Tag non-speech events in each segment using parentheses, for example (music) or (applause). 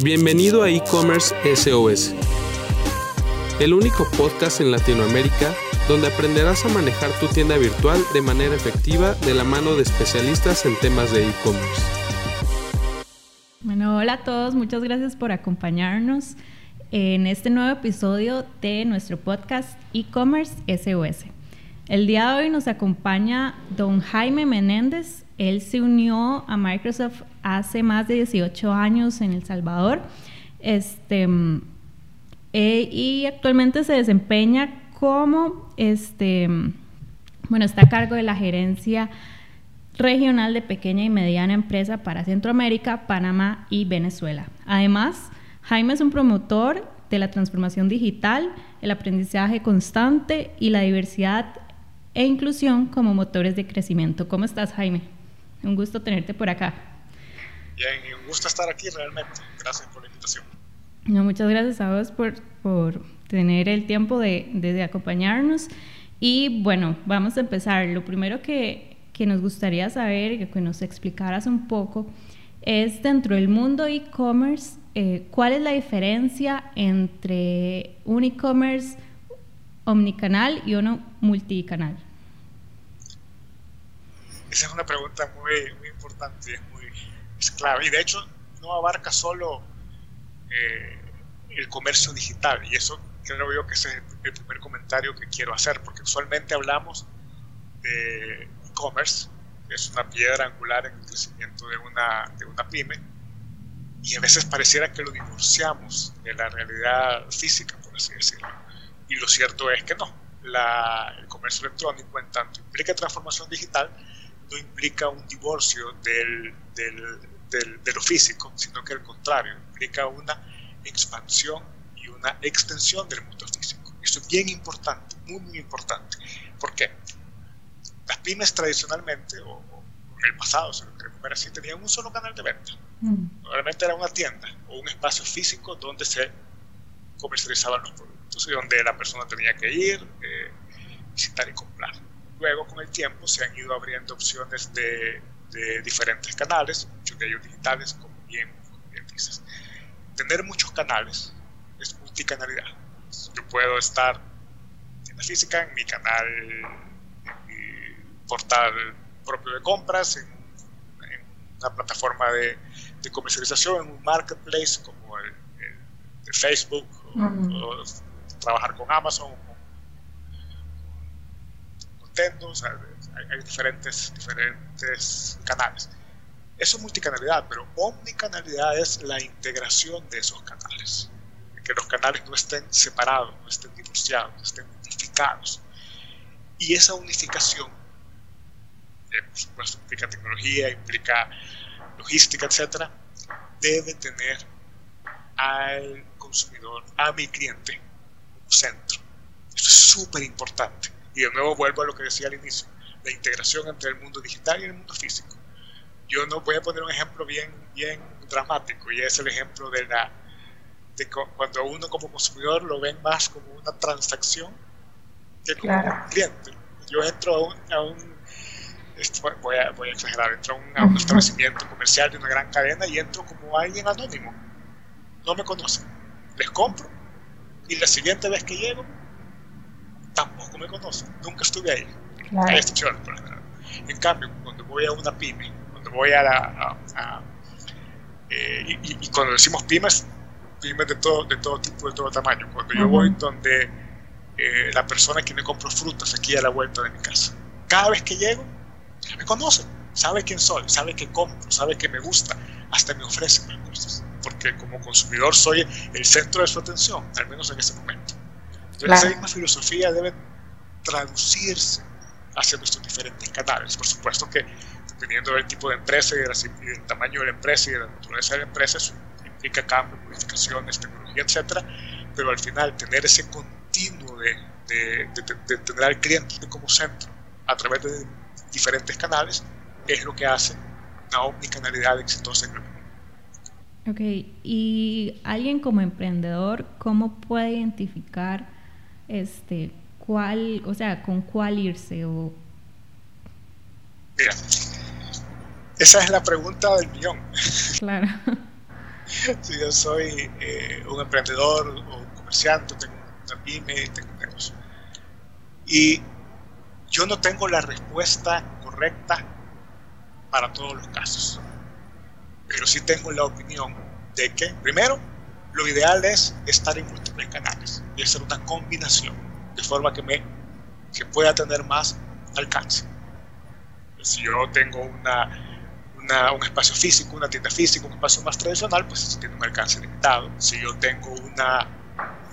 Bienvenido a e-commerce SOS, el único podcast en Latinoamérica donde aprenderás a manejar tu tienda virtual de manera efectiva de la mano de especialistas en temas de e-commerce. Bueno, hola a todos, muchas gracias por acompañarnos en este nuevo episodio de nuestro podcast e-commerce SOS. El día de hoy nos acompaña don Jaime Menéndez. Él se unió a Microsoft hace más de 18 años en El Salvador. Este, eh, y actualmente se desempeña como, este, bueno, está a cargo de la gerencia regional de pequeña y mediana empresa para Centroamérica, Panamá y Venezuela. Además, Jaime es un promotor de la transformación digital, el aprendizaje constante y la diversidad e inclusión como motores de crecimiento. ¿Cómo estás, Jaime? Un gusto tenerte por acá. Bien, y un gusto estar aquí realmente. Gracias por la invitación. No, muchas gracias a vos por, por tener el tiempo de, de, acompañarnos. Y bueno, vamos a empezar. Lo primero que, que nos gustaría saber, que nos explicaras un poco, es dentro del mundo e-commerce, eh, ¿cuál es la diferencia entre un e-commerce omnicanal y uno multicanal? Esa es una pregunta muy, muy importante, es muy es clave. Y de hecho no abarca solo eh, el comercio digital. Y eso creo yo que ese es el primer comentario que quiero hacer, porque usualmente hablamos de e-commerce, que es una piedra angular en el crecimiento de una, de una pyme, y a veces pareciera que lo divorciamos de la realidad física, por así decirlo. Y lo cierto es que no. La, el comercio electrónico, en tanto implica transformación digital, no implica un divorcio del, del, del, de lo físico, sino que al contrario, implica una expansión y una extensión del mundo físico. Eso es bien importante, muy, muy importante. ¿Por qué? Las pymes tradicionalmente, o, o en el pasado, si lo queremos ver así, tenían un solo canal de venta. Mm. Normalmente era una tienda o un espacio físico donde se comercializaban los productos y donde la persona tenía que ir, eh, visitar y comprar. Luego, con el tiempo, se han ido abriendo opciones de, de diferentes canales, muchos de ellos digitales, como bien, como bien dices. Tener muchos canales es multicanalidad. Yo puedo estar en la física, en mi canal, en mi portal propio de compras, en, en una plataforma de, de, comercialización, en un marketplace como el, el de Facebook, uh -huh. o, trabajar con Amazon, Nintendo, hay, hay, diferentes, diferentes canales. Eso es multicanalidad, pero omnicanalidad es la integración de esos canales. Que los canales no estén separados, no estén divorciados, no estén unificados. Y esa unificación, eh, por supuesto, implica tecnología, implica logística, etcétera, debe tener al consumidor, a mi cliente, como centro. Esto es súper importante y de nuevo vuelvo a lo que decía al inicio, la integración entre el mundo digital y el mundo físico. Yo no voy a poner un ejemplo bien, bien dramático y es el ejemplo de la de cuando uno como consumidor lo ven más como una transacción que como claro. un cliente. Yo entro a un, a un voy, a, voy, a, exagerar, entro a un, a un establecimiento comercial de una gran cadena y entro como alguien anónimo. No me conocen. Les compro y la siguiente vez que llego tampoco me conocen, nunca estuve ahí. Claro. Hay excepciones, por. En cambio, cuando voy a una pyme, cuando voy a la. A, a, eh, y, y, cuando decimos pymes, pymes de todo, de todo tipo, de todo tamaño. Cuando uh -huh. yo voy donde eh, la persona que me compro frutas aquí a la vuelta de mi casa, cada vez que llego, me conoce, sabe quién soy, sabe que compro, sabe que me gusta, hasta me ofrece más cosas. Porque como consumidor soy el centro de su atención, al menos en ese momento. Entonces, claro. esa misma filosofía debe traducirse hacia nuestros diferentes canales. Por supuesto que dependiendo del tipo de empresa y, de la, y, del tamaño de la empresa y de la naturaleza de la empresa, eso implica cambios, modificaciones, tecnología, etcétera. Pero al final, tener ese continuo de, de, de, de, tener al cliente como centro a través de diferentes canales es lo que hace una omnicanalidad exitosa en el mundo. Ok, y alguien como emprendedor, ¿cómo puede identificar este, cuál, o sea, con cuál irse o... Mira, esa es la pregunta del millón. Claro. (laughs) si yo soy eh, un emprendedor o un comerciante, tengo una pyme, tengo un negocio. Y yo no tengo la respuesta correcta para todos los casos. Pero sí tengo la opinión de que, primero, lo ideal es estar en múltiples canales y hacer una combinación de forma que, me, pueda tener más alcance. Si yo tengo una, un espacio físico, una tienda física, un espacio más tradicional, pues tiene un alcance limitado. Si yo tengo una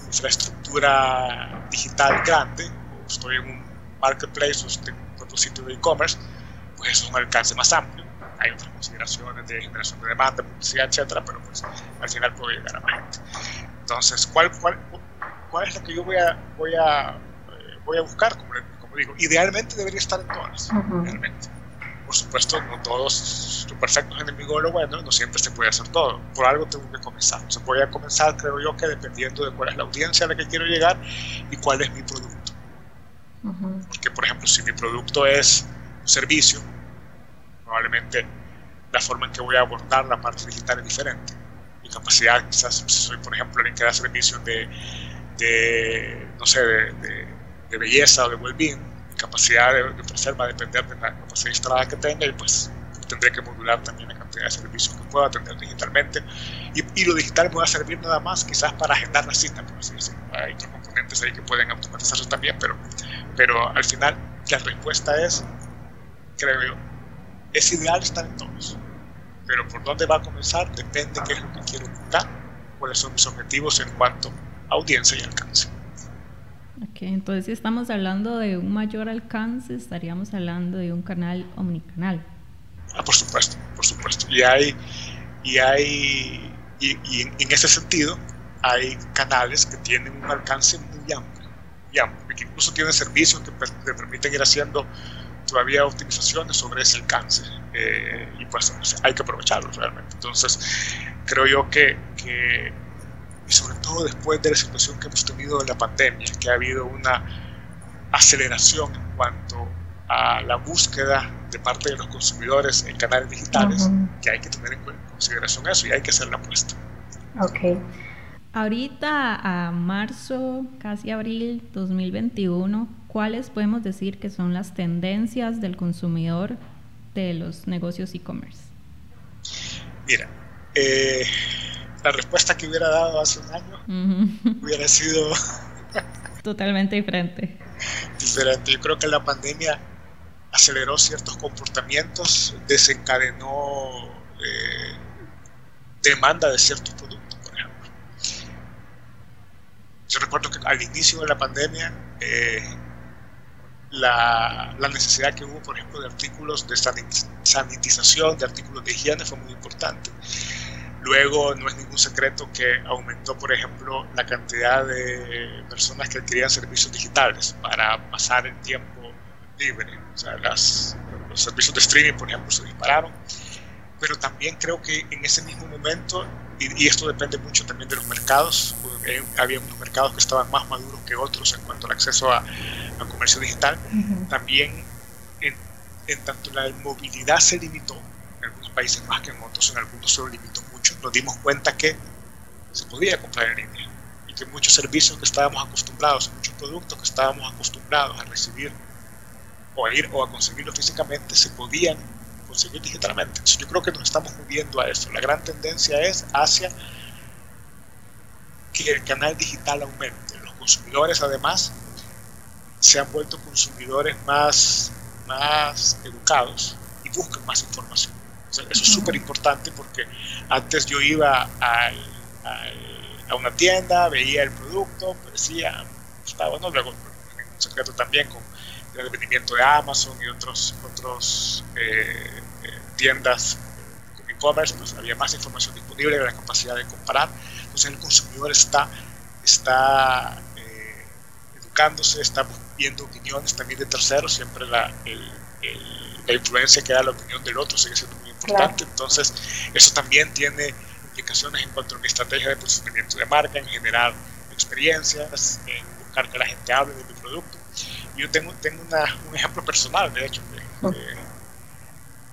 infraestructura digital grande, o estoy en un marketplace o estoy en otro sitio de e-commerce, pues eso es un alcance más amplio. Hay otras consideraciones de generación de demanda, publicidad, etcétera, pero pues al final puedo llegar a 20. Entonces, ¿cuál, cuál, cuál es la que yo voy a, voy a, eh, voy a buscar? Como, como, digo, idealmente debería estar en todas, realmente. Por supuesto, no todos son perfectos enemigos de lo bueno, no siempre se puede hacer todo. Por algo tengo que comenzar. Se puede comenzar, creo yo, que dependiendo de cuál es la audiencia a la que quiero llegar y cuál es mi producto. Porque, por ejemplo, si mi producto es un servicio, probablemente la forma en que voy a abordar la parte digital es diferente. Mi capacidad, quizás soy, por ejemplo, alguien que da servicios de, no sé, de, belleza o de well-being, mi capacidad de, ofrecer va a depender de la capacidad instalada que tenga y pues tendré que modular también la cantidad de servicios que pueda atender digitalmente. Y, y, lo digital me va a servir nada más quizás para agendar la cita, por así decirlo. Hay otros componentes ahí que pueden automatizarse también, pero, pero al final la respuesta es, creo yo, es ideal estar en todos. Pero por dónde va a comenzar depende qué es lo que quiero buscar, cuáles son mis objetivos en cuanto a audiencia y alcance. Ok, entonces si estamos hablando de un mayor alcance, estaríamos hablando de un canal omnicanal. Ah, por supuesto, por supuesto. Y hay, y hay, y, y en, en, ese sentido, hay canales que tienen un alcance muy amplio, muy amplio, que incluso tienen servicios que te permiten ir haciendo todavía optimizaciones sobre ese alcance eh, y pues hay que aprovecharlos realmente. Entonces, creo yo que, que, y sobre todo después de la situación que hemos tenido en la pandemia, que ha habido una aceleración en cuanto a la búsqueda de parte de los consumidores en canales digitales, uh -huh. que hay que tener en consideración eso y hay que hacer la apuesta. Ok. Ahorita a marzo, casi abril 2021, ¿cuáles podemos decir que son las tendencias del consumidor de los negocios e-commerce? Mira, eh, la respuesta que hubiera dado hace un año uh -huh. hubiera sido (laughs) totalmente diferente. Diferente. Yo creo que la pandemia aceleró ciertos comportamientos, desencadenó eh, demanda de ciertos productos, por ejemplo. Yo recuerdo que al inicio de la pandemia, eh, la, la, necesidad que hubo, por ejemplo, de artículos de sanitización, de artículos de higiene fue muy importante. Luego, no es ningún secreto que aumentó, por ejemplo, la cantidad de personas que adquirían servicios digitales para pasar el tiempo libre. O sea, los servicios de streaming, por ejemplo, se dispararon. Pero también creo que en ese mismo momento, y, y esto depende mucho también de los mercados, eh, había unos mercados que estaban más maduros que otros en cuanto al acceso a, a comercio digital, uh -huh. también en, en, tanto la movilidad se limitó, en algunos países más que en otros, en algunos se lo limitó mucho, nos dimos cuenta que se podía comprar en línea y que muchos servicios que estábamos acostumbrados, muchos productos que estábamos acostumbrados a recibir o a ir o a conseguirlo físicamente se podían conseguir digitalmente. Entonces, yo creo que nos estamos moviendo a eso. La gran tendencia es hacia que el canal digital aumente. Los consumidores además se han vuelto consumidores más, más educados y buscan más información. O sea, eso es súper importante porque antes yo iba al, al, a una tienda, veía el producto, decía, estaba, no, luego un secreto también con el vendimiento de Amazon y otros, otros eh, eh, tiendas con e-commerce, pues había más información disponible, la capacidad de comparar. Entonces el consumidor está, está eh, educándose, está viendo opiniones también de terceros, siempre la, el, el, la influencia que da la opinión del otro sigue siendo muy importante. Claro. Entonces eso también tiene implicaciones en cuanto a mi estrategia de posicionamiento de marca, en generar experiencias, en buscar que la gente hable de mi producto yo tengo, tengo una, un ejemplo personal, de hecho, de, de,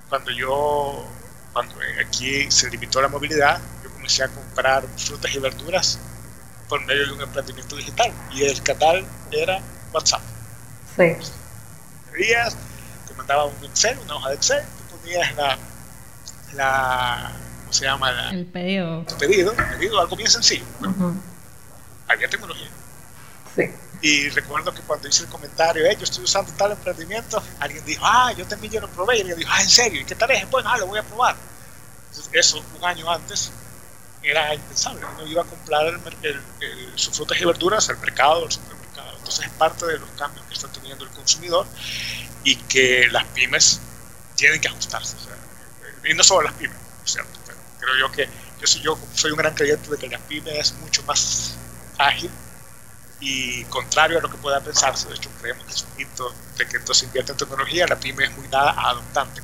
cuando yo, cuando aquí se limitó la movilidad, comencé a comprar frutas y verduras por medio de un emprendimiento digital y el canal era WhatsApp. Sí. Veías, te mandaba un Excel, una hoja de Excel, tú ponías la, la ¿cómo se llama? el pedido. Tu pedido, el pedido, algo bien sencillo. Había tecnología. Sí. Y recuerdo que cuando hice el comentario, eh, yo estoy usando tal emprendimiento, alguien dijo, ah, yo también yo lo probé. Y alguien dijo, ah, ¿en serio? ¿Y qué tal es? Bueno, ah, lo voy a probar. Entonces, eso, un año antes, era impensable. Uno iba a comprar el, sus frutas y verduras al mercado, al supermercado. Entonces, es parte de los cambios que está teniendo el consumidor y que las pymes tienen que ajustarse. y no solo las pymes, ¿cierto? Pero creo yo que yo soy, yo soy un gran creyente de que la pyme es mucho más ágil y contrario a lo que pueda pensarse, de hecho creemos que es un mito de que entonces invierte en tecnología, la pyme es muy nada adoptante.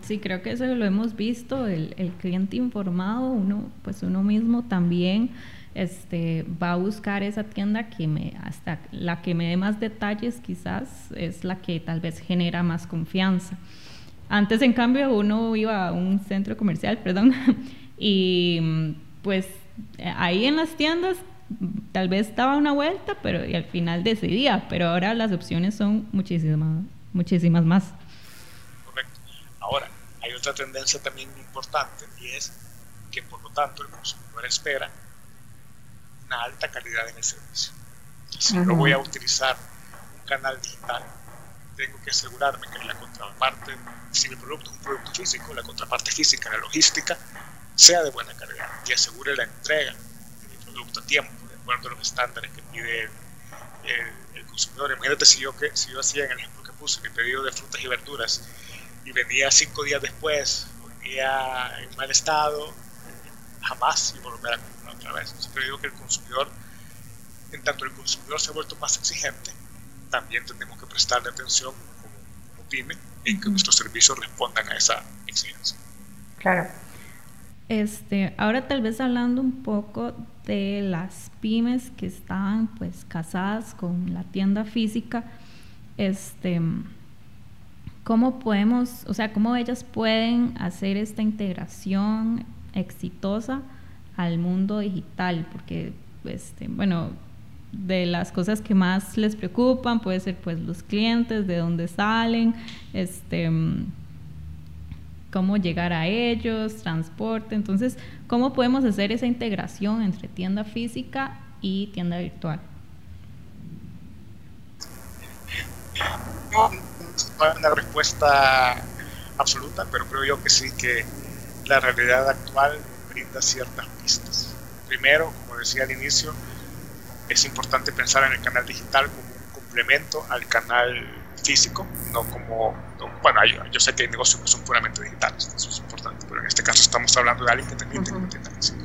Sí, creo que eso lo hemos visto, el, cliente informado, uno, pues uno mismo también este, va a buscar esa tienda que me, hasta la que me dé más detalles quizás es la que tal vez genera más confianza. Antes, en cambio, uno iba a un centro comercial, (laughs) perdón, y pues ahí en las tiendas tal vez daba una vuelta, pero y al final decidía, pero ahora las opciones son muchísimas, muchísimas más. Hay otra tendencia también importante y es que por lo tanto el consumidor espera una alta calidad en el servicio. Si yo voy a utilizar un canal digital, tengo que asegurarme que la contraparte, si mi producto es un producto físico, la contraparte física, la logística, sea de buena calidad y asegure la entrega de mi producto a tiempo de los estándares que pide el, consumidor. Imagínate si yo, que, si yo hacía en el ejemplo que puse mi pedido de frutas y verduras y venía cinco días después, venía en mal estado, jamás iba a volver a comprar otra vez. Entonces creo que el consumidor, en tanto el consumidor se ha vuelto más exigente, también tenemos que prestarle atención como, como pyme en que nuestros servicios respondan a esa exigencia. Claro. Este, ahora tal vez hablando un poco de las pymes que estaban pues casadas con la tienda física, este, cómo podemos, o sea, cómo ellas pueden hacer esta integración exitosa al mundo digital, porque, este, bueno, de las cosas que más les preocupan puede ser pues los clientes, de dónde salen, este, cómo llegar a ellos, transporte. Entonces, ¿cómo podemos hacer esa integración entre tienda física y tienda virtual? No, no una respuesta absoluta, pero creo yo que sí que la realidad actual brinda ciertas pistas. Primero, como decía al inicio, es importante pensar en el canal digital como un complemento al canal físico, no como, bueno, yo, sé que hay negocios que son puramente digitales, eso es importante, pero en este caso estamos hablando de alguien que también tiene una tienda física.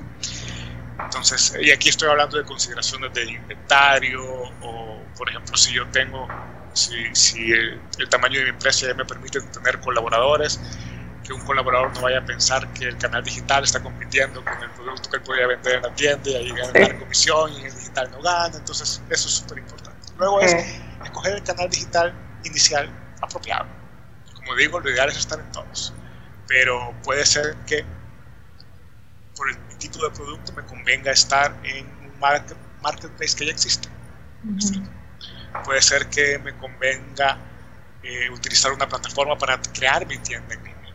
Entonces, y aquí estoy hablando de consideraciones de inventario o, por ejemplo, si yo tengo, si, si el, tamaño de mi empresa ya me permite tener colaboradores, que un colaborador no vaya a pensar que el canal digital está compitiendo con el producto que él podría vender en la tienda y ahí ganar comisión y en el digital no gana, entonces eso es súper importante. Luego es escoger el canal digital inicial apropiado. Como digo, lo ideal es estar en todos, pero puede ser que por el título de producto me convenga estar en un marketplace que ya existe. Puede ser que me convenga eh, utilizar una plataforma para crear mi tienda en línea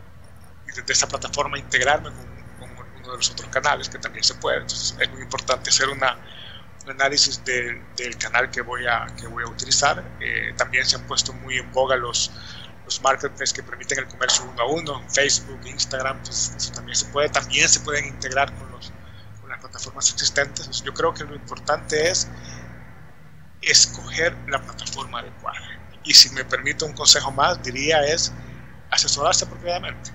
y desde esa plataforma integrarme con, con uno de los otros canales que también se puede. Entonces es muy importante hacer una un análisis del canal que voy a, que voy a utilizar. Eh, también se han puesto muy en boga los, los marketplaces que permiten el comercio uno a uno, Facebook, Instagram, pues eso también se puede. También se pueden integrar con, los, con las plataformas existentes. yo creo que lo importante es escoger la plataforma adecuada. Y si me permite un consejo más, diría es asesorarse apropiadamente.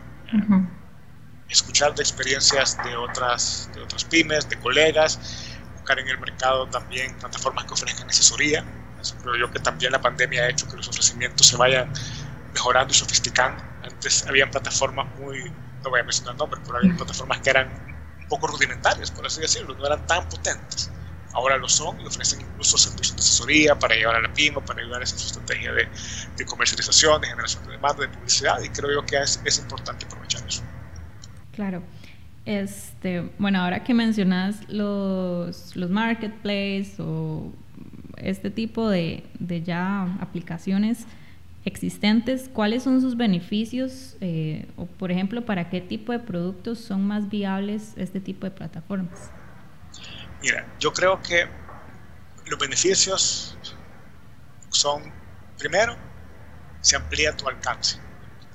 Escuchar de experiencias de otras, de otras pymes, de colegas, en el mercado también plataformas que ofrezcan asesoría. Eso creo yo que también la pandemia ha hecho que los ofrecimientos se vayan mejorando y sofisticando. Antes habían plataformas muy, no voy a mencionar nombres, pero había plataformas que eran un poco rudimentarias, por así decirlo, no eran tan potentes. Ahora lo son y ofrecen incluso servicios de asesoría para llevar a la pyme, para ayudar en su estrategia de, de, comercialización, de generación de demanda, de publicidad, y creo yo que es, es importante aprovechar eso. Claro. Este, bueno, ahora que mencionas los, los marketplaces o este tipo de, de ya aplicaciones existentes, ¿cuáles son sus beneficios? Eh, o, por ejemplo, ¿para qué tipo de productos son más viables este tipo de plataformas? Mira, yo creo que los beneficios son, primero, se amplía tu alcance.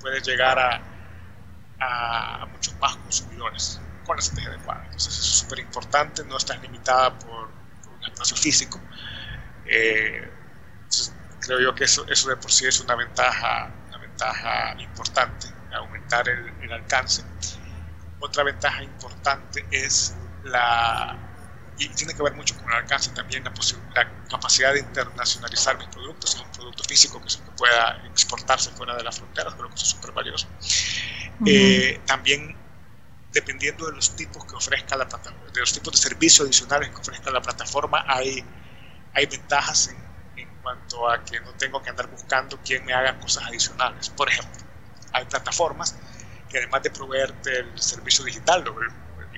Puedes llegar a, muchos más consumidores con la estrategia adecuada. Entonces, eso es súper importante, no estás limitada por, un espacio físico. Eh, creo yo que eso, eso de por sí es una ventaja, una ventaja importante, aumentar el, el alcance. Otra ventaja importante es la, y tiene que ver mucho con el alcance también, la, la capacidad de internacionalizar mis productos, es un producto físico que, que pueda exportarse fuera de las fronteras, creo que eso es súper valioso. eh, también dependiendo de los tipos que ofrezca la de los tipos de servicios adicionales que ofrezca la plataforma, hay, hay ventajas en, cuanto a que no tengo que andar buscando quién me haga cosas adicionales. Por ejemplo, hay plataformas que además de proveerte el servicio digital,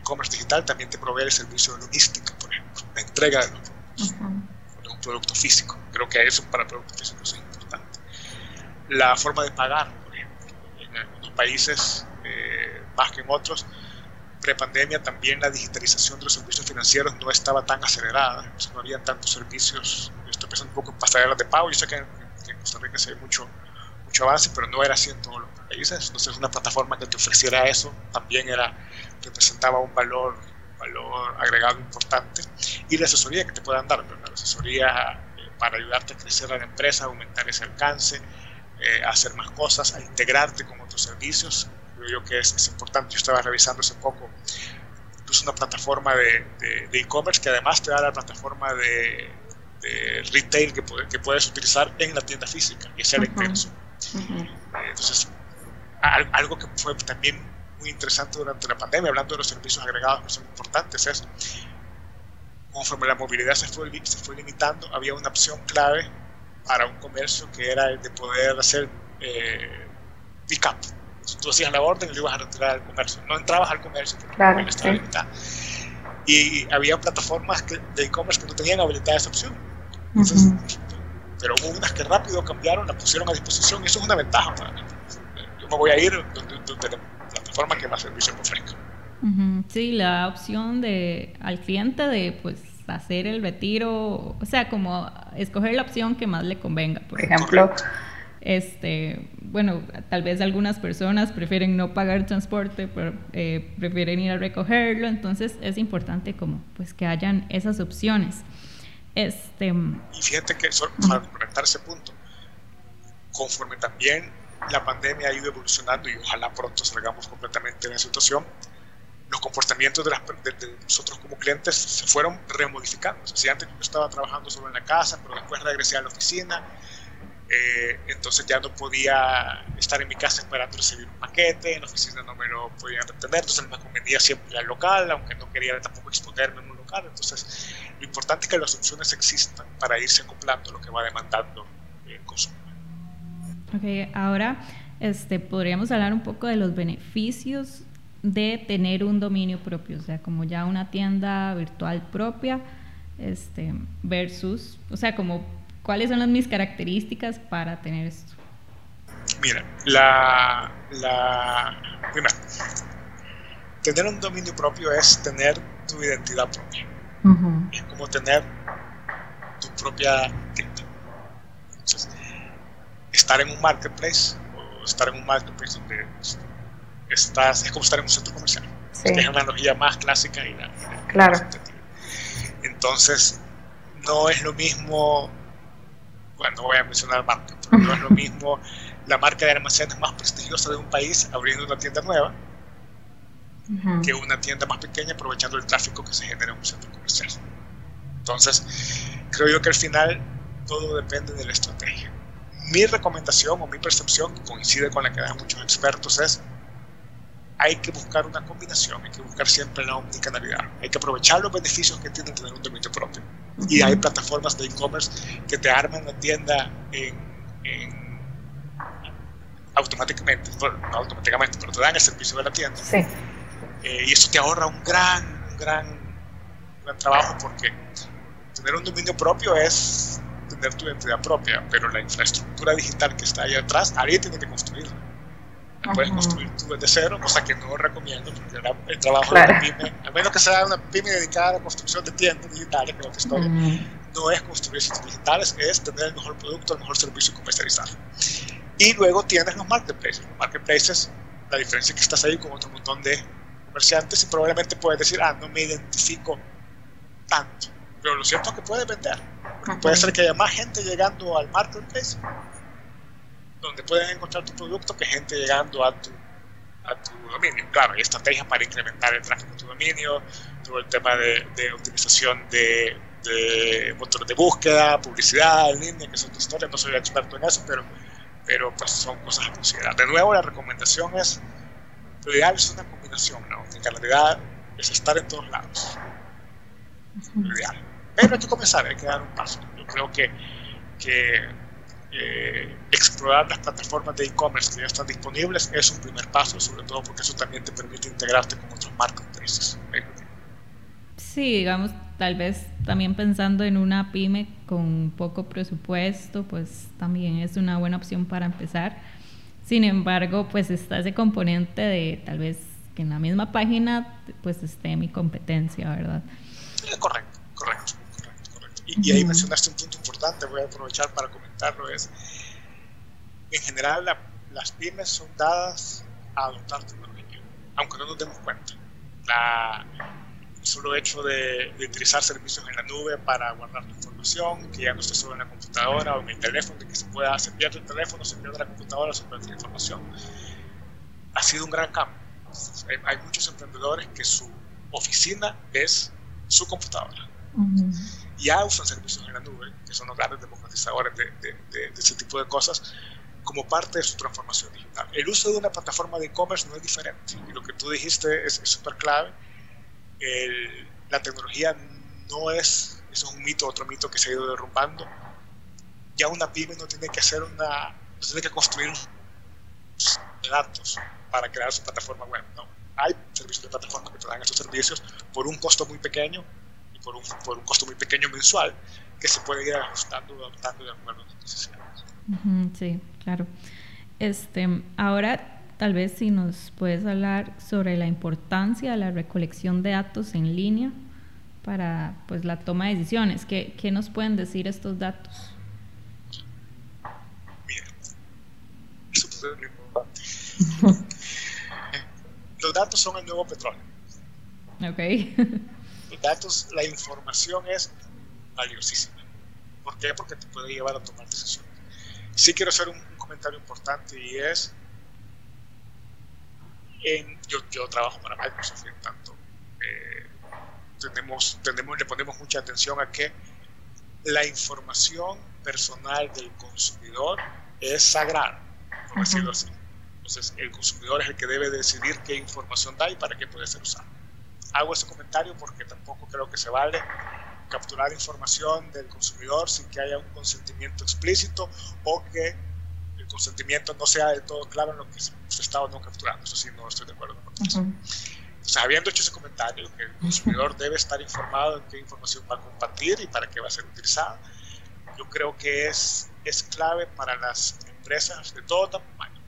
e-commerce digital, también te provee el servicio de logística, por ejemplo, la entrega de los productos, uh -huh. un producto físico. Creo que eso para productos físicos es importante. La forma de pagar, por ejemplo, en algunos países eh, más que en otros, prepandemia también la digitalización de los servicios financieros no estaba tan acelerada, no había tantos servicios, estoy pensando un poco en pasarelas de pago, yo sé que en, en Costa Rica se ve mucho, mucho avance, pero no era así en todos los países, entonces una plataforma que te ofreciera eso también era, representaba un valor, valor agregado importante, y la asesoría que te puedan dar, la asesoría eh, para ayudarte a crecer a la empresa, aumentar ese alcance, eh, a hacer más cosas, a integrarte con otros servicios, creo yo que es, es, importante. Yo estaba revisando hace poco pues una plataforma de e-commerce e que además te da la plataforma de, de retail que, que, puedes utilizar en la tienda física y hacer uh -huh. Uh -huh. Entonces, algo que fue también muy interesante durante la pandemia, hablando de los servicios agregados que son importantes, es conforme la movilidad se fue, se fue limitando, había una opción clave para un comercio que era el de poder hacer eh, pick-up tú hacías la orden y lo ibas a retirar al comercio. No entrabas al comercio porque claro, estaba sí. limitada. Y había plataformas que, de e-commerce que no tenían habilitada esa opción. Entonces, uh -huh. Pero hubo unas que rápido cambiaron, la pusieron a disposición y eso es una ventaja para mí. Yo me voy a ir donde, donde la plataforma que más servicio me ofrezca. Uh -huh. Sí, la opción de al cliente de pues hacer el retiro, o sea, como escoger la opción que más le convenga. Por, por ejemplo, Correcto este, bueno, tal vez algunas personas prefieren no pagar transporte, pero eh, prefieren ir a recogerlo, entonces es importante como pues que hayan esas opciones. Este, y fíjate que, solo para complementar ese punto, conforme también la pandemia ha ido evolucionando y ojalá pronto salgamos completamente de la situación, los comportamientos de, las, de, de, nosotros como clientes se fueron remodificando. O sea, si antes yo estaba trabajando solo en la casa, pero después regresé a la oficina, eh, entonces ya no podía estar en mi casa esperando recibir un paquete, en la oficina no me lo podían retener, entonces me convenía siempre al local, aunque no quería tampoco exponerme Entonces, lo importante es que las opciones existan para irse acoplando lo que va demandando el consumo. Ok, ahora este, podríamos hablar un poco de los beneficios de tener un dominio propio, o sea, como ya una tienda virtual propia, este, versus, o sea, como ¿Cuáles son las mis características para tener esto? Mira, la, la primero, tener un dominio propio es tener tu identidad propia. Uh -huh. Es como tener tu propia tienda. Entonces, estar en un marketplace o estar en un marketplace donde estás, es como estar en un centro comercial. Sí. Es una analogía más clásica y la, claro. Entonces, no es lo mismo bueno, no voy a mencionar marca, pero no es lo (laughs) mismo la marca de almacenes más prestigiosa de un país abriendo una tienda nueva uh -huh. que una tienda más pequeña aprovechando el tráfico que se genera en un centro comercial. Entonces, creo yo que al final todo depende de la estrategia. Mi recomendación o mi percepción, que coincide con la que dan muchos expertos, es hay que buscar una combinación, hay que buscar siempre la omnicanalidad, hay que aprovechar los beneficios que tiene tener un dominio propio. Uh -huh. Y hay plataformas de e-commerce que te arman la tienda en, en automáticamente, no automáticamente, pero te dan el servicio de la tienda. Sí. Eh, y eso te ahorra un gran, un gran, un gran trabajo porque tener un dominio propio es tener tu identidad propia, pero la infraestructura digital que está ahí atrás, alguien tiene que construirla. No puedes construir tú desde cero, cosa que no recomiendo, porque el trabajo claro. de una pyme, a menos que sea una pyme dedicada a la construcción de tiendas digitales, que es otra historia, no es construir sitios digitales, es tener el mejor producto, el mejor servicio y comercializarlo. Y luego tienes los marketplaces. Los marketplaces, la diferencia es que estás ahí con otro montón de comerciantes y probablemente puedes decir, ah, no me identifico tanto. Pero lo cierto es que puedes vender. Puede ser que haya más gente llegando al marketplace donde pueden encontrar tu producto que gente llegando a tu, a tu dominio. Claro, hay estrategias para incrementar el tráfico de tu dominio, todo el tema de, de optimización de, de, motores de búsqueda, publicidad línea, que es otra historia, no soy experto en eso, pero, pero pues son cosas a considerar. De nuevo, la recomendación es, lo ideal es una combinación, ¿no? En realidad es estar en todos lados. Lo ideal. Pero hay que comenzar, hay que dar un paso. Yo creo que, que eh, explorar las plataformas de e-commerce que ya están disponibles es un primer paso, sobre todo porque eso también te permite integrarte con otros marketplaces. Sí, digamos, tal vez también pensando en una pyme con poco presupuesto, pues también es una buena opción para empezar. Sin embargo, pues está ese componente de tal vez que en la misma página pues esté mi competencia, ¿verdad? Correcto, correcto, correcto, correcto. Y, y ahí mencionaste un punto importante, voy a aprovechar para comentarlo, es en general las pymes son dadas a adoptar tecnología, aunque no nos demos cuenta. La, solo hecho de, de, utilizar servicios en la nube para guardar tu información, que ya no esté solo en la computadora o en el teléfono, de que se pueda se pierde el teléfono, se pierde la computadora, se pierde la información, ha sido un gran cambio. Hay, hay muchos emprendedores que su oficina es su computadora. Uh -huh. Ya usan servicios en la nube, que son los grandes democratizadores de, de, de, de ese tipo de cosas, como parte de su transformación digital. El uso de una plataforma de e-commerce no es diferente. Y lo que tú dijiste es súper clave. El, la tecnología no es, eso es un mito, otro mito que se ha ido derrumbando. Ya una pyme no tiene que hacer una, no tiene que construir datos para crear su plataforma web. No, hay servicios de plataforma que te dan esos servicios por un costo muy pequeño y por un, por un costo muy pequeño mensual que se puede ir ajustando, adaptando de acuerdo a tus necesidades. Sí, claro. Este, ahora, tal vez si nos puedes hablar sobre la importancia de la recolección de datos en línea para pues, la toma de decisiones. ¿Qué, qué nos pueden decir estos datos? Eso es muy importante. Los datos son el nuevo petróleo. Ok. Los datos, la información es valiosísima. ¿Por qué? Porque te puede llevar a tomar decisiones sí quiero hacer un, un comentario importante y es, en, yo, yo, trabajo para Microsoft, en tanto eh, tenemos, tenemos, le ponemos mucha atención a que la información personal del consumidor es sagrada, por uh -huh. decirlo así. Entonces, el consumidor es el que debe decidir qué información da y para qué puede ser usada. Hago ese comentario porque tampoco creo que se vale capturar información del consumidor sin que haya un consentimiento explícito o que el consentimiento no sea del todo claro en lo que se está o no capturando. Eso sí, no estoy de acuerdo con eso. Uh -huh. Habiendo hecho ese comentario, que el consumidor debe estar informado en qué información va a compartir y para qué va a ser utilizada, yo creo que es, es clave para las empresas de todo tamaño.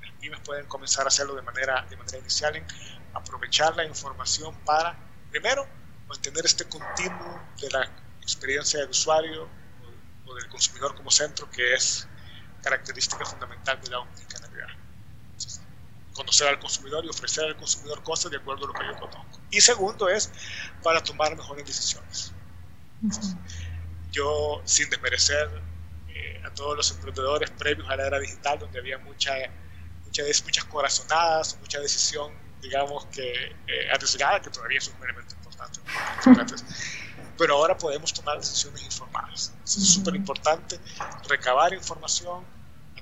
Las pymes pueden comenzar a hacerlo de manera, de manera inicial en aprovechar la información para, primero, mantener este continuo de la experiencia del usuario o, del consumidor como centro, que es característica fundamental de la omnicanalidad. Conocer al consumidor y ofrecer al consumidor cosas de acuerdo a lo que yo conozco. Y segundo es para tomar mejores decisiones. Entonces, yo, sin desmerecer eh, a todos los emprendedores previos a la era digital, donde había mucha, mucha muchas corazonadas, mucha decisión, digamos, que eh, arriesgada, que todavía es un elemento importante. Pero ahora podemos tomar decisiones informadas. Es súper importante recabar información,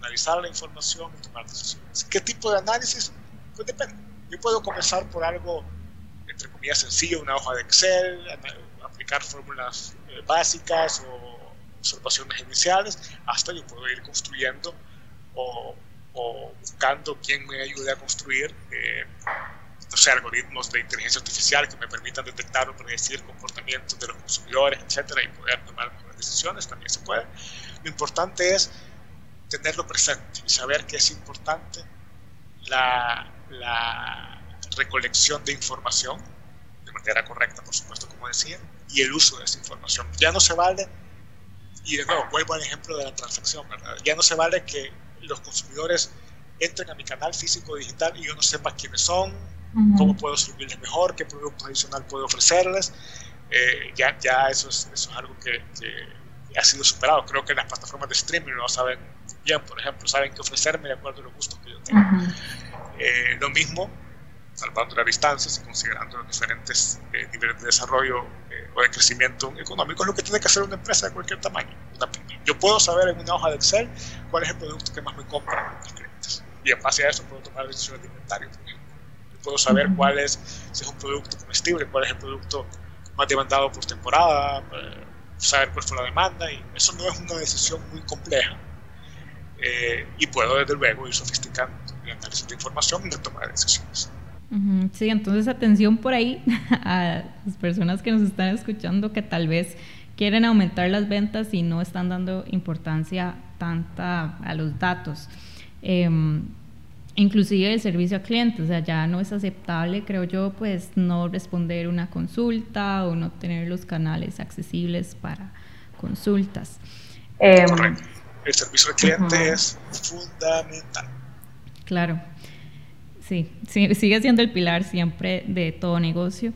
analizar la información y tomar decisiones. ¿Qué tipo de análisis? Pues depende. Yo puedo comenzar por algo, entre comillas, sencillo, una hoja de Excel, aplicar fórmulas eh, básicas o observaciones iniciales, hasta yo puedo ir construyendo o, o buscando quién me ayude a construir eh, no sé, algoritmos de inteligencia artificial que me permitan detectar o predecir comportamientos de los consumidores, etcétera, y poder tomar mejores decisiones, también se puede. Lo importante es tenerlo presente y saber que es importante la, la recolección de información de manera correcta, por supuesto, como decía, y el uso de esa información. Ya no se vale, y de nuevo, vuelvo al ejemplo de la transacción, ¿verdad? Ya no se vale que los consumidores entren a mi canal físico o digital y yo no sepa quiénes son, cómo puedo servirles mejor, qué producto adicional puedo ofrecerles. Eh, ya, ya eso, es, eso es algo que, que, ha sido superado. Creo que las plataformas de streaming lo saben bien, por ejemplo, saben qué ofrecerme de acuerdo a los gustos que yo tengo. Eh, lo mismo, salvando las distancias y considerando los diferentes eh, niveles de desarrollo eh, o de crecimiento económico, es lo que tiene que hacer una empresa de cualquier tamaño. Yo puedo saber en una hoja de Excel cuál es el producto que más me compran mis clientes. Y en base a eso puedo tomar decisiones de inventario. Yo puedo saber cuál es, si es un producto comestible, cuál es el producto más demandado por temporada, saber cuál fue la demanda. Y eso no es una decisión muy compleja. Y puedo desde luego ir sofisticando el análisis de información y de tomar decisiones. Sí, entonces atención por ahí (laughs) a las personas que nos están escuchando que tal vez quieren aumentar las ventas y no están dando importancia tanta a los datos. Em, inclusive el servicio a clientes, o sea, ya no es aceptable, creo yo, pues no responder una consulta o no tener los canales accesibles para consultas. Em, Correcto. El servicio al cliente es fundamental. Claro. Sí, sigue siendo el pilar siempre de todo negocio.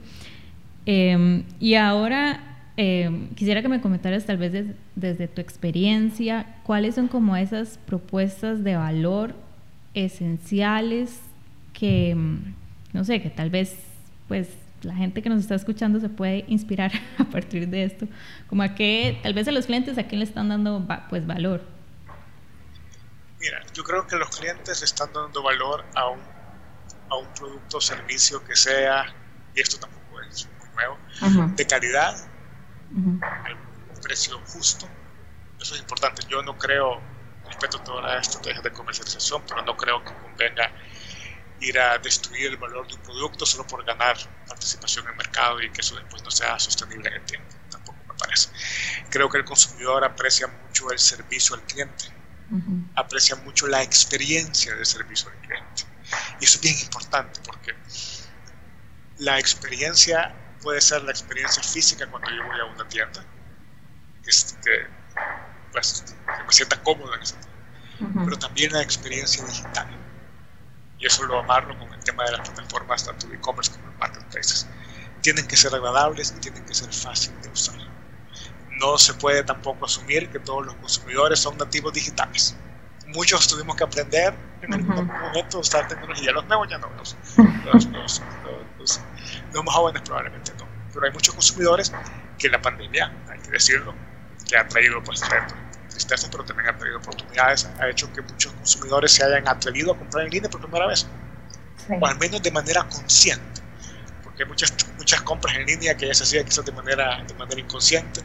Em, y ahora em, quisiera que me comentaras tal vez desde tu experiencia, cuáles son como esas propuestas de valor esenciales que, no sé, que tal vez pues la gente que nos está escuchando se puede inspirar (laughs) a partir de esto, como a qué, tal vez a los clientes a quién le están dando pues valor. Mira, yo creo que los clientes están dando valor a un a un producto o servicio que sea, y esto tampoco es muy nuevo, de calidad, a un precio justo. Eso es importante. Yo no creo, respeto todas las estrategias de comercialización, pero no creo que convenga ir a destruir el valor de un producto solo por ganar participación en el mercado y que eso después no sea sostenible en el tiempo. Tampoco me parece. Creo que el consumidor aprecia mucho el servicio al cliente, aprecia mucho la experiencia de servicio al cliente. Y eso es bien importante porque la experiencia puede ser la experiencia física cuando yo voy a una tienda, que, pues, me sienta cómodo en esa tienda, pero también la experiencia digital. Y eso lo amarlo con el tema de las plataformas, tanto de e-commerce como de marketplaces. Tienen que ser agradables y tienen que ser fáciles de usar. No se puede tampoco asumir que todos los consumidores son nativos digitales. Muchos tuvimos que aprender en algún momento a usar tecnología. Los nuevos ya no, los, los, más jóvenes probablemente no. Pero hay muchos consumidores que la pandemia, hay que decirlo, que ha traído pues tristeza, pero también ha traído oportunidades, ha hecho que muchos consumidores se hayan atrevido a comprar en línea por primera vez, o al menos de manera consciente, porque hay muchas, muchas compras en línea que ya se hacían quizás de manera, de manera inconsciente.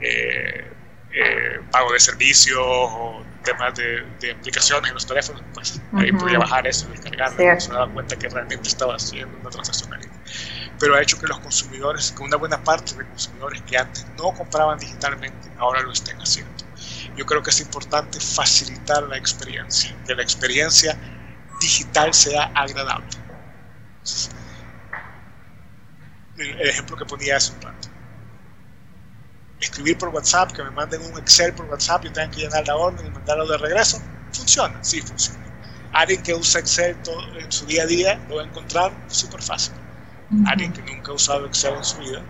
Eh, eh, pago de servicios o temas de, de, aplicaciones en los teléfonos, pues ahí podía bajar eso, descargarlo, y se daba cuenta que realmente estaba haciendo una transacción línea. Pero ha hecho que los consumidores, que una buena parte de consumidores que antes no compraban digitalmente, ahora lo estén haciendo. Yo creo que es importante facilitar la experiencia, que la experiencia digital sea agradable. El, el ejemplo que ponía hace un rato escribir por WhatsApp, que me manden un Excel por WhatsApp y tengan que llenar la orden y mandarlo de regreso, funciona, sí funciona. Alguien que usa Excel todo, en su día a día lo va a encontrar súper fácil. Alguien que nunca ha usado Excel en su vida,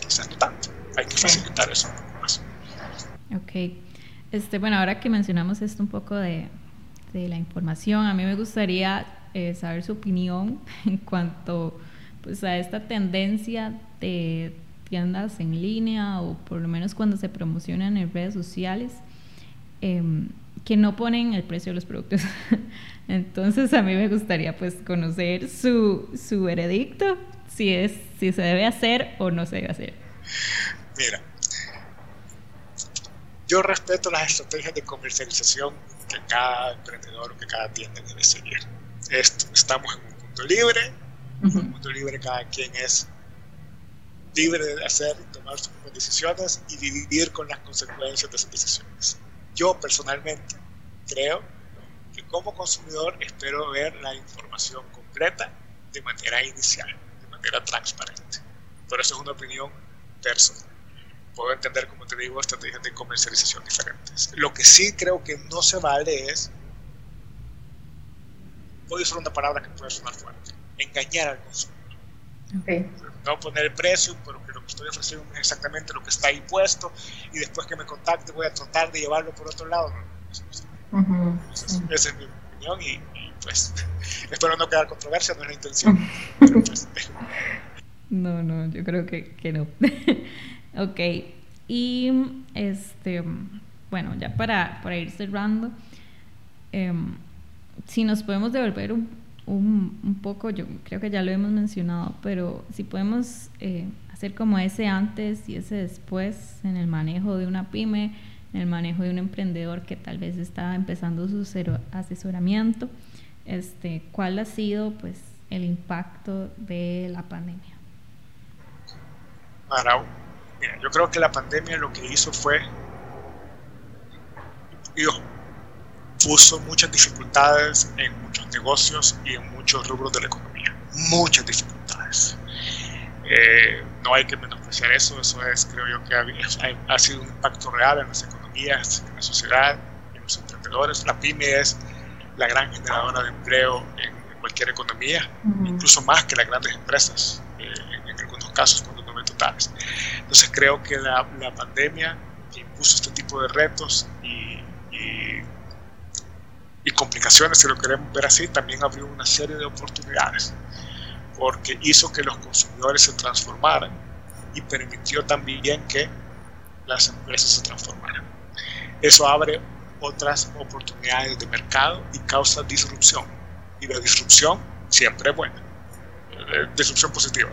quizás no tanto. Hay que facilitar eso un poco más. Ok. Este, bueno, ahora que mencionamos esto un poco de, de la información, a mí me gustaría eh, saber su opinión (laughs) en cuanto pues, a esta tendencia de tiendas en línea o por lo menos cuando se promocionan en redes sociales em, que no ponen el precio de los productos. (laughs) Entonces a mí me gustaría pues conocer su, su veredicto, si, es, si se debe hacer o no se debe hacer. Mira, yo respeto las estrategias de comercialización que cada emprendedor, que cada tienda debe seguir. Esto, estamos en un mundo libre, en un mundo libre cada quien es libre de hacer y tomar sus propias decisiones y vivir con las consecuencias de esas decisiones. Yo personalmente creo que como consumidor espero ver la información completa de manera inicial, de manera transparente. Pero eso es una opinión personal. Puedo entender, como te digo, estrategias de comercialización diferentes. Lo que sí creo que no se vale es, voy a usar una palabra que puede sonar fuerte, engañar al consumidor. Okay. No poner el precio, pero que lo que estoy ofreciendo es exactamente lo que está ahí puesto y después que me contacte voy a tratar de llevarlo por otro lado. Uh -huh. Entonces, esa es mi opinión y, y, pues (laughs) espero no quedar controversia, no es la intención. pero pues, (laughs) no, no, yo creo que, que no. (laughs) ok, y este, bueno, ya para, para ir cerrando, eh, si nos podemos devolver un, un, un, poco, yo creo que ya lo hemos mencionado, pero si podemos eh, hacer como ese antes y ese después en el manejo de una pyme, en el manejo de un emprendedor que tal vez está empezando su asesoramiento, este, ¿cuál ha sido pues el impacto de la pandemia? Mira, yo creo que la pandemia lo que hizo fue puso muchas dificultades en muchos negocios y en muchos rubros de la economía. Muchas dificultades. Eh, no hay que menospreciar eso, eso es, creo yo, que ha, ha, sido un impacto real en las economías, en la sociedad, en los emprendedores. La pyme es la gran generadora de empleo en, en cualquier economía, uh -huh. incluso más que las grandes empresas, eh, en, en, algunos casos, cuando no totales. Entonces creo que la, la pandemia que impuso este tipo de retos y y complicaciones, si lo queremos ver así, también abrió una serie de oportunidades, porque hizo que los consumidores se transformaran y permitió también que las empresas se transformaran. Eso abre otras oportunidades de mercado y causa disrupción. Y la disrupción siempre es buena. Disrupción positiva,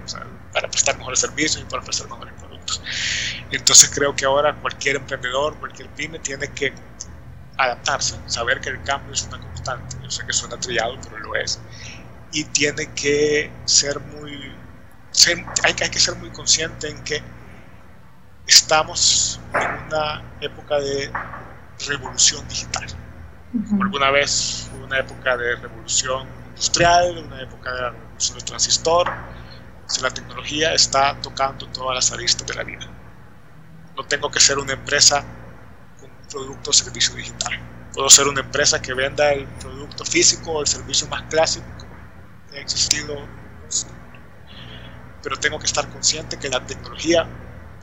para prestar mejores servicios y para prestar mejores productos. Entonces creo que ahora cualquier emprendedor, cualquier pyme tiene que adaptarse, saber que el cambio es una constante, yo sé que suena trillado, pero lo es, y tiene que ser muy, ser, hay, hay, que ser muy consciente en que estamos en una época de revolución digital. Uh -huh. Alguna vez fue una época de revolución industrial, una época de la revolución del transistor, si la tecnología está tocando todas las aristas de la vida. No tengo que ser una empresa producto o servicio digital. Puedo ser una empresa que venda el producto físico o el servicio más clásico que ha existido, pero tengo que estar consciente que la tecnología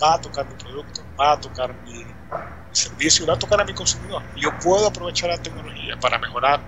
va a tocar mi producto, va a tocar mi, mi servicio, va a tocar a mi consumidor. Yo puedo aprovechar la tecnología para mejorar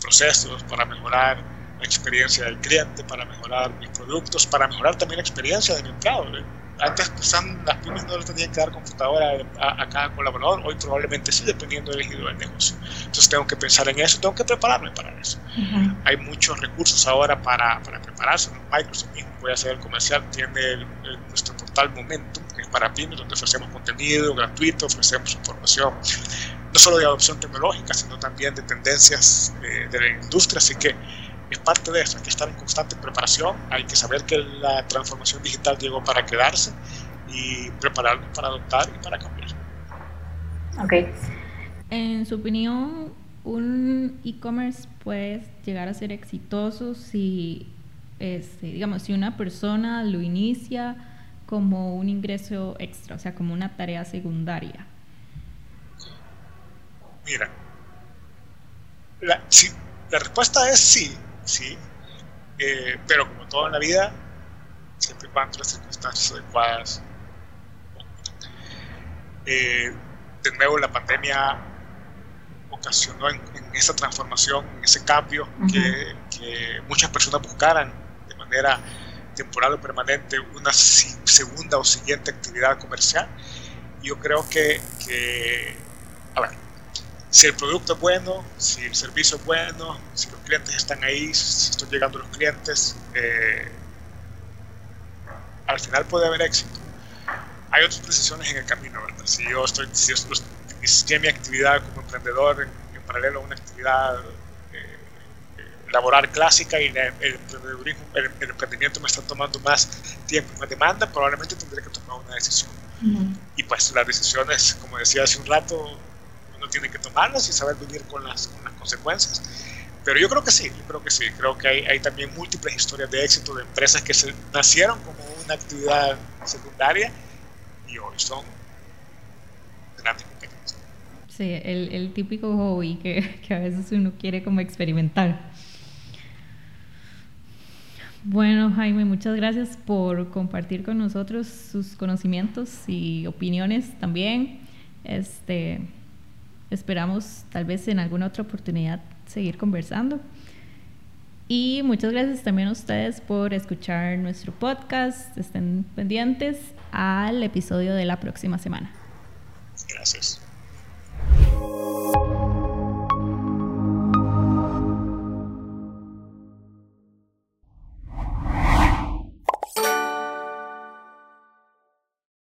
procesos, para mejorar la experiencia del cliente, para mejorar mis productos, para mejorar también la experiencia del empleado. ¿eh? Antes pues, las pymes no le tenían que dar computadora a, a, cada colaborador, hoy probablemente sí, dependiendo del giro del negocio. Entonces tengo que pensar en eso, tengo que prepararme para eso. Uh -huh. Hay muchos recursos ahora para, para prepararse. Microsoft mismo, voy a hacer el comercial, tiene el, el, nuestro portal Momentum, que es para pymes, donde ofrecemos contenido gratuito, ofrecemos información, no solo de adopción tecnológica, sino también de tendencias eh, de la industria, así que es parte de eso, hay que estar en constante preparación, hay que saber que la transformación digital llegó para quedarse y prepararnos para adoptar y para cambiar. Ok. En su opinión, un e-commerce puede llegar a ser exitoso si, este, digamos, si una persona lo inicia como un ingreso extra, o sea, como una tarea secundaria. Mira, la, sí, la respuesta es sí, sí, eh, pero como todo en la vida, siempre cuando las circunstancias adecuadas. Eh, de nuevo, la pandemia ocasionó en, en, esa transformación, en ese cambio, uh -huh. que, que, muchas personas buscaran de manera temporal o permanente una si, segunda o siguiente actividad comercial. Yo creo que, que a ver, si el producto es bueno, si el servicio es bueno, si los clientes están ahí, si están llegando los clientes, eh, al final puede haber éxito. Hay otras decisiones en el camino, ¿verdad? Si yo estoy, si yo inicié mi actividad como emprendedor en, en, paralelo a una actividad eh, laboral clásica y el, emprendedurismo, el, emprendimiento me está tomando más tiempo y más demanda, probablemente tendré que tomar una decisión. Y pues las decisiones, como decía hace un rato, uno tiene que tomarlas y saber vivir con las, con las consecuencias. Pero yo creo que sí, yo creo que sí. Creo que hay, hay también múltiples historias de éxito de empresas que se nacieron como una actividad secundaria y hoy son grandes. Sí, el, el típico hobby que, que a veces uno quiere como experimentar. Bueno, Jaime, muchas gracias por compartir con nosotros sus conocimientos y opiniones también. Este, Esperamos tal vez en alguna otra oportunidad seguir conversando. Y muchas gracias también a ustedes por escuchar nuestro podcast. Estén pendientes al episodio de la próxima semana. Gracias.